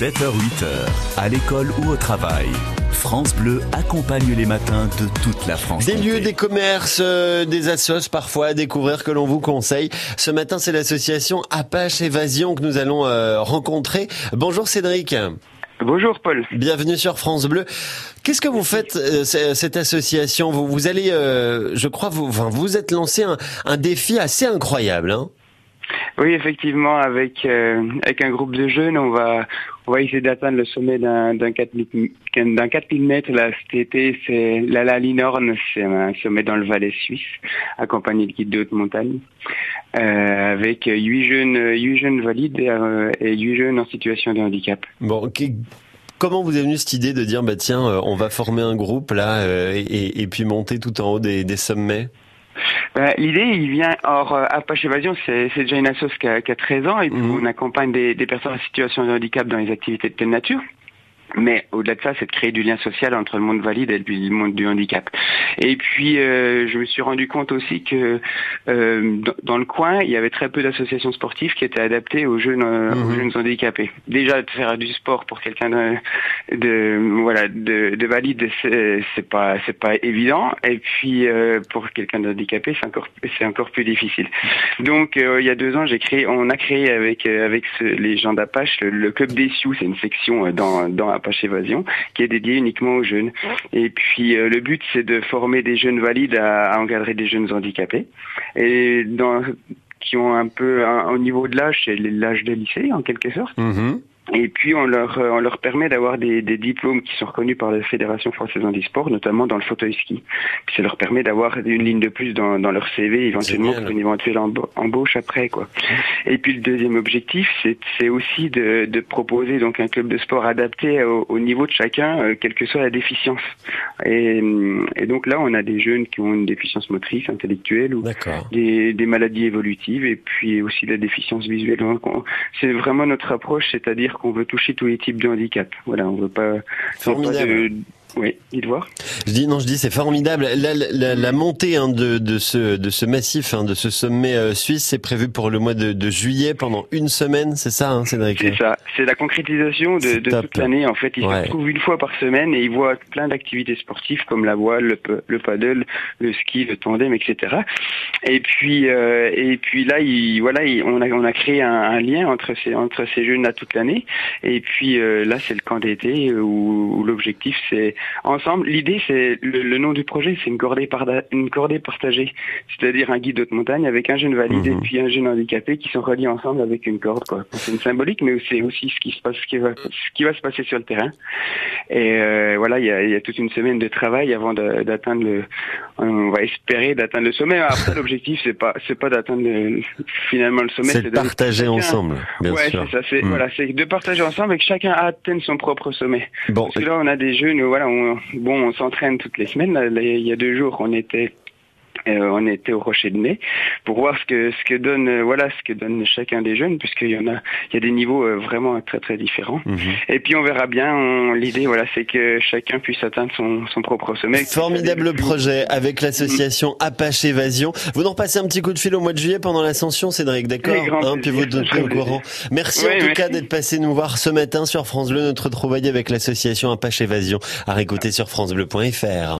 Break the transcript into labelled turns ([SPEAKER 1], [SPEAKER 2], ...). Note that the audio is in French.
[SPEAKER 1] 7h-8h, à l'école ou au travail. France Bleu accompagne les matins de toute la France.
[SPEAKER 2] Des lieux, des commerces, euh, des assos parfois à découvrir que l'on vous conseille. Ce matin, c'est l'association Apache Évasion que nous allons euh, rencontrer. Bonjour Cédric.
[SPEAKER 3] Bonjour Paul.
[SPEAKER 2] Bienvenue sur France Bleu. Qu'est-ce que vous faites euh, cette association? Vous, vous allez, euh, je crois, vous enfin, vous êtes lancé un, un défi assez incroyable. Hein
[SPEAKER 3] Oui, effectivement, avec euh, avec un groupe de jeunes, on va on va essayer d'atteindre le sommet d'un d'un 4000 d'un 4000 mètres là cet été. C'est la La Linorne, c'est un sommet dans le Valais suisse, accompagné de guides de haute montagne, euh, avec huit jeunes huit jeunes valides euh, et huit jeunes en situation de handicap.
[SPEAKER 2] bon, comment vous est venue cette idée de dire bah tiens, on va former un groupe là et, puis monter tout en haut des sommets?
[SPEAKER 3] Bah, L'idée, il vient, or, euh, Apache Évasion, c'est c'est déjà une association qui a, qui a 13 ans et
[SPEAKER 2] Mhm.
[SPEAKER 3] on accompagne des, des personnes en situation de handicap dans les activités de pleine nature. Mais au-delà de ça, c'est de créer du lien social entre le monde valide et le monde du handicap. Et puis, euh, je me suis rendu compte aussi que euh, dans, dans le coin, il y avait très peu d'associations sportives qui étaient adaptées aux jeunes, euh, aux
[SPEAKER 2] Mhm.
[SPEAKER 3] jeunes handicapés. Déjà, de faire du sport pour quelqu'un de, de voilà de, de valide, c'est pas c'est pas évident. Et puis euh, pour quelqu'un de handicapé, c'est encore c'est encore plus difficile. Donc, euh, il y a deux ans, j'ai créé, on a créé avec avec ce- les gens d'Apache le, le club des Sioux. C'est une section dans dans Apache Évasion qui est dédiée uniquement aux jeunes. Et puis euh, le but, c'est de former des jeunes valides à, encadrer des jeunes handicapés. Et qui ont un peu au niveau de l'âge, c'est l'âge de lycée en quelque sorte.
[SPEAKER 2] Mhm.
[SPEAKER 3] Et puis on leur euh, on leur permet d'avoir des, des diplômes qui sont reconnus par la Fédération française handisport, notamment dans le fauteuil ski. Puis ça leur permet d'avoir une ligne de plus dans, dans leur CV, éventuellement pour une éventuelle emba- embauche après quoi. Et puis le deuxième objectif, c'est aussi de, de proposer donc un club de sport adapté au, au niveau de chacun, euh, quelle que soit la déficience. Et, et donc là, on a des jeunes qui ont une déficience motrice, intellectuelle ou des, des maladies évolutives et puis aussi la déficience visuelle. C'est vraiment notre approche, c'est-à-dire qu'on veut toucher tous les types de handicap. Voilà, on veut pas. pas de- Oui, dites voir.
[SPEAKER 2] Je dis non, je dis c'est formidable. La, la- la- montée hein, de, de ce de ce massif, hein, de ce sommet euh, suisse, c'est prévu pour le mois de, de juillet pendant une semaine, c'est ça, hein, Cédric
[SPEAKER 3] C'est ça. C'est la concrétisation de, de toute l'année. En fait, ils
[SPEAKER 2] Ouais.
[SPEAKER 3] se retrouvent une fois par semaine et ils voient plein d'activités sportives comme la voile, le, le paddle, le ski, le tandem, etc. Et puis, euh, et puis là, il, voilà, il- on a on a créé un, un lien entre ces entre ces jeunes là toute l'année. Et puis euh, là, c'est le camp d'été où, où l'objectif c'est ensemble. L'idée, c'est le, le nom du projet, c'est une cordée parda- une cordée partagée, c'est-à-dire un guide haute montagne avec un jeune valide
[SPEAKER 2] Mhm.
[SPEAKER 3] et puis un jeune handicapé qui sont reliés ensemble avec une corde. quoi. C'est une symbolique, mais c'est aussi ce qui se passe, ce qui va, ce qui va se passer sur le terrain. Et euh, voilà, il y a, il y a toute une semaine de travail avant d'atteindre le. On va espérer d'atteindre le sommet. Après, l'objectif, c'est pas, c'est pas d'atteindre le- finalement le sommet,
[SPEAKER 2] C'est de partager
[SPEAKER 3] chacun-
[SPEAKER 2] ensemble, bien
[SPEAKER 3] ouais,
[SPEAKER 2] sûr.
[SPEAKER 3] c'est ça. C'est
[SPEAKER 2] Mm.
[SPEAKER 3] voilà, c'est de partager ensemble et que chacun atteigne son propre sommet.
[SPEAKER 2] Bon,
[SPEAKER 3] Parce que là, on a des jeunes, voilà, on, bon, on s'entraîne toutes les semaines. Là, il y a deux jours, on était, euh, on était au Rocher de Nez pour voir ce que ce que donne, euh, voilà, ce que donne chacun des jeunes, puisqu'il y en a, il y a des niveaux euh, vraiment très très différents.
[SPEAKER 2] mhm.
[SPEAKER 3] Et puis on verra bien. L'idée, voilà, c'est que chacun puisse atteindre son, son propre sommet.
[SPEAKER 2] Formidable projet avec l'association Apache Évasion. Vous nous repassez un petit coup de fil au mois de juillet pendant l'ascension, Cédric, d'accord Hein, Puis vous au courant. Merci
[SPEAKER 3] Ouais,
[SPEAKER 2] en tout
[SPEAKER 3] merci.
[SPEAKER 2] cas d'être passé nous voir ce matin sur France Bleu, notre trouvaille avec l'association Apache Évasion, à réécouter sur francebleu.fr.